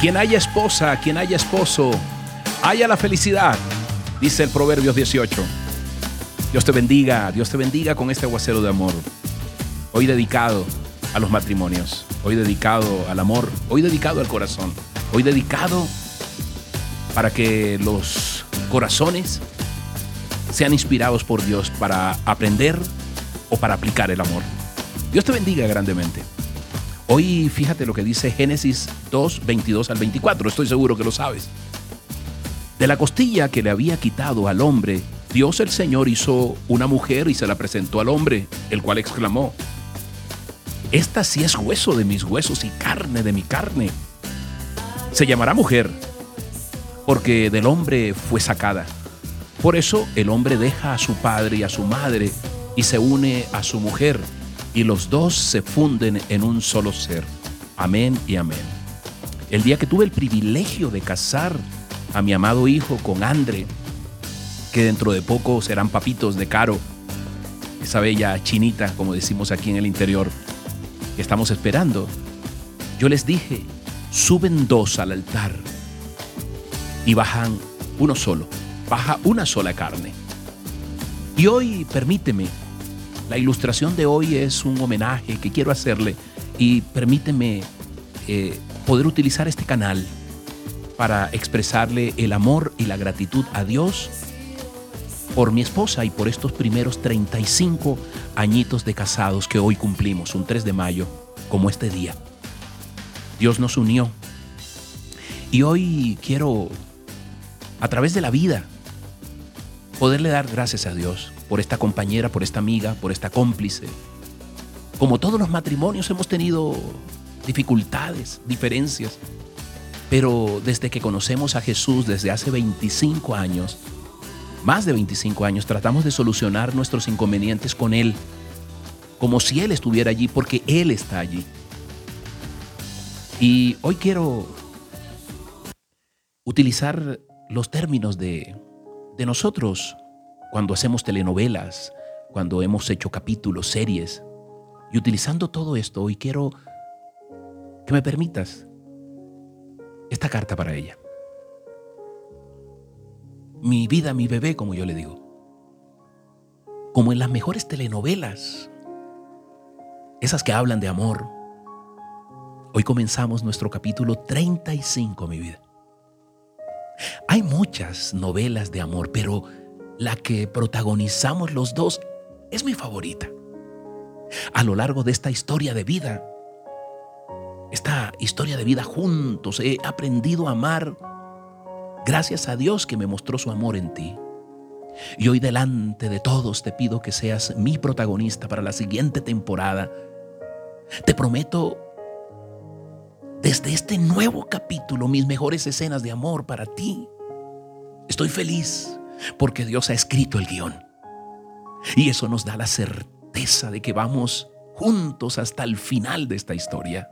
Quien haya esposa, quien haya esposo, haya la felicidad, dice el Proverbios 18. Dios te bendiga, Dios te bendiga con este aguacero de amor. Hoy dedicado a los matrimonios, hoy dedicado al amor, hoy dedicado al corazón, hoy dedicado para que los corazones sean inspirados por Dios para aprender o para aplicar el amor. Dios te bendiga grandemente. Hoy fíjate lo que dice Génesis 2, 22 al 24, estoy seguro que lo sabes. De la costilla que le había quitado al hombre, Dios el Señor hizo una mujer y se la presentó al hombre, el cual exclamó, Esta sí es hueso de mis huesos y carne de mi carne. Se llamará mujer, porque del hombre fue sacada. Por eso el hombre deja a su padre y a su madre y se une a su mujer y los dos se funden en un solo ser. Amén y amén. El día que tuve el privilegio de casar a mi amado hijo con Andre, que dentro de poco serán papitos de Caro, esa bella chinita, como decimos aquí en el interior, que estamos esperando, yo les dije, suben dos al altar y bajan uno solo, baja una sola carne. Y hoy permíteme la ilustración de hoy es un homenaje que quiero hacerle y permíteme eh, poder utilizar este canal para expresarle el amor y la gratitud a Dios por mi esposa y por estos primeros 35 añitos de casados que hoy cumplimos, un 3 de mayo, como este día. Dios nos unió. Y hoy quiero, a través de la vida, poderle dar gracias a Dios por esta compañera, por esta amiga, por esta cómplice. Como todos los matrimonios hemos tenido dificultades, diferencias, pero desde que conocemos a Jesús desde hace 25 años, más de 25 años, tratamos de solucionar nuestros inconvenientes con Él, como si Él estuviera allí, porque Él está allí. Y hoy quiero utilizar los términos de, de nosotros cuando hacemos telenovelas, cuando hemos hecho capítulos, series. Y utilizando todo esto, hoy quiero que me permitas esta carta para ella. Mi vida, mi bebé, como yo le digo. Como en las mejores telenovelas, esas que hablan de amor. Hoy comenzamos nuestro capítulo 35, mi vida. Hay muchas novelas de amor, pero la que protagonizamos los dos, es mi favorita. A lo largo de esta historia de vida, esta historia de vida juntos, he aprendido a amar gracias a Dios que me mostró su amor en ti. Y hoy delante de todos te pido que seas mi protagonista para la siguiente temporada. Te prometo desde este nuevo capítulo mis mejores escenas de amor para ti. Estoy feliz porque Dios ha escrito el guion. Y eso nos da la certeza de que vamos juntos hasta el final de esta historia.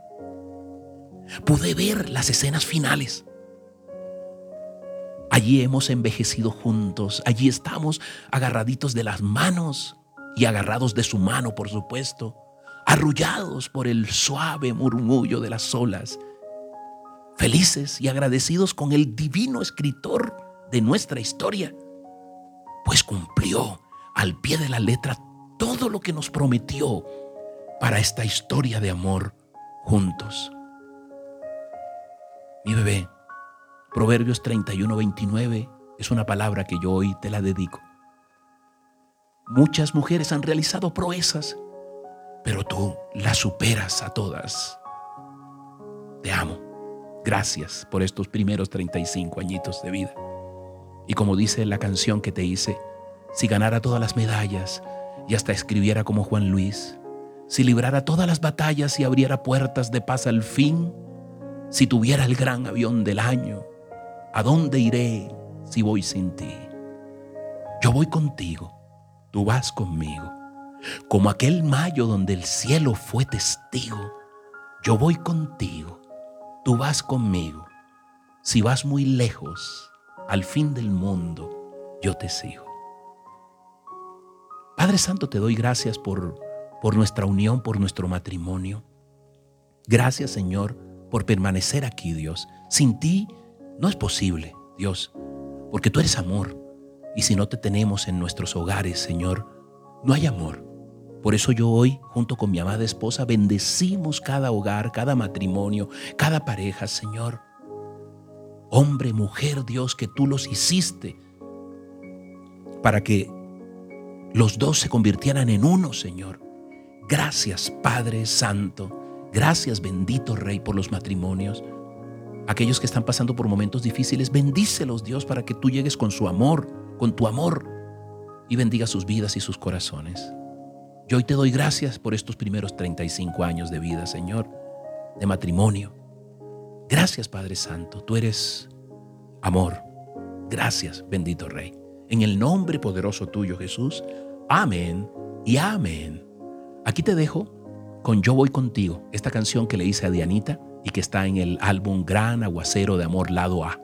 Pude ver las escenas finales. Allí hemos envejecido juntos, allí estamos agarraditos de las manos y agarrados de su mano, por supuesto, arrullados por el suave murmullo de las olas, felices y agradecidos con el divino escritor de nuestra historia pues cumplió al pie de la letra todo lo que nos prometió para esta historia de amor juntos. Mi bebé, Proverbios 31, 29 es una palabra que yo hoy te la dedico. Muchas mujeres han realizado proezas, pero tú las superas a todas. Te amo. Gracias por estos primeros 35 añitos de vida. Y como dice la canción que te hice, si ganara todas las medallas y hasta escribiera como Juan Luis, si librara todas las batallas y abriera puertas de paz al fin, si tuviera el gran avión del año, ¿a dónde iré si voy sin ti? Yo voy contigo, tú vas conmigo, como aquel mayo donde el cielo fue testigo. Yo voy contigo, tú vas conmigo. Si vas muy lejos, al fin del mundo, yo te sigo. Padre Santo, te doy gracias por, por nuestra unión, por nuestro matrimonio. Gracias, Señor, por permanecer aquí, Dios. Sin ti no es posible, Dios, porque tú eres amor. Y si no te tenemos en nuestros hogares, Señor, no hay amor. Por eso yo hoy, junto con mi amada esposa, bendecimos cada hogar, cada matrimonio, cada pareja, Señor. Hombre, mujer, Dios, que tú los hiciste para que los dos se convirtieran en uno, Señor. Gracias, Padre Santo. Gracias, bendito Rey, por los matrimonios. Aquellos que están pasando por momentos difíciles, bendícelos, Dios, para que tú llegues con su amor, con tu amor, y bendiga sus vidas y sus corazones. Yo hoy te doy gracias por estos primeros 35 años de vida, Señor, de matrimonio. Gracias, Padre Santo. Tú eres amor. Gracias, bendito Rey. En el nombre poderoso tuyo, Jesús. Amén y amén. Aquí te dejo con Yo voy contigo, esta canción que le hice a Dianita y que está en el álbum Gran Aguacero de Amor Lado A.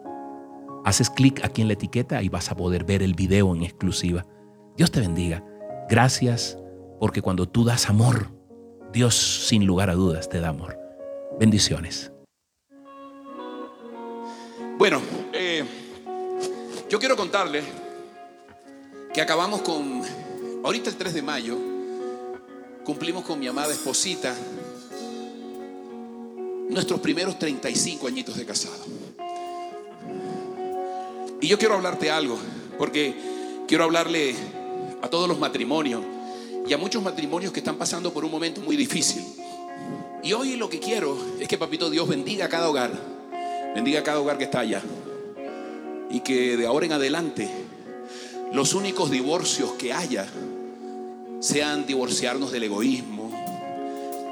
Haces clic aquí en la etiqueta y vas a poder ver el video en exclusiva. Dios te bendiga. Gracias porque cuando tú das amor, Dios sin lugar a dudas te da amor. Bendiciones. Bueno, eh, yo quiero contarle que acabamos con, ahorita el 3 de mayo, cumplimos con mi amada esposita nuestros primeros 35 añitos de casado. Y yo quiero hablarte algo, porque quiero hablarle a todos los matrimonios y a muchos matrimonios que están pasando por un momento muy difícil. Y hoy lo que quiero es que Papito Dios bendiga a cada hogar, bendiga a cada hogar que está allá. Y que de ahora en adelante los únicos divorcios que haya sean divorciarnos del egoísmo,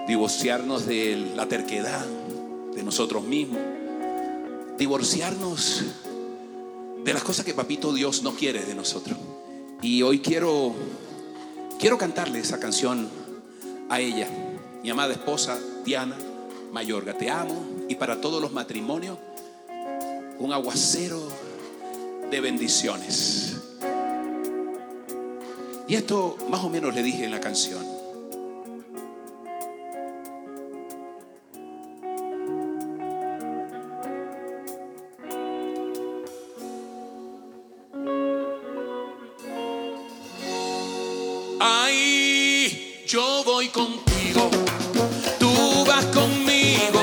divorciarnos de la terquedad de nosotros mismos, divorciarnos de las cosas que Papito Dios no quiere de nosotros. Y hoy quiero quiero cantarle esa canción a ella, mi amada esposa Diana Mayorga. Te amo y para todos los matrimonios un aguacero de bendiciones. Y esto más o menos le dije en la canción. Ay, yo voy contigo, tú vas conmigo,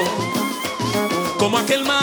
como aquel mayo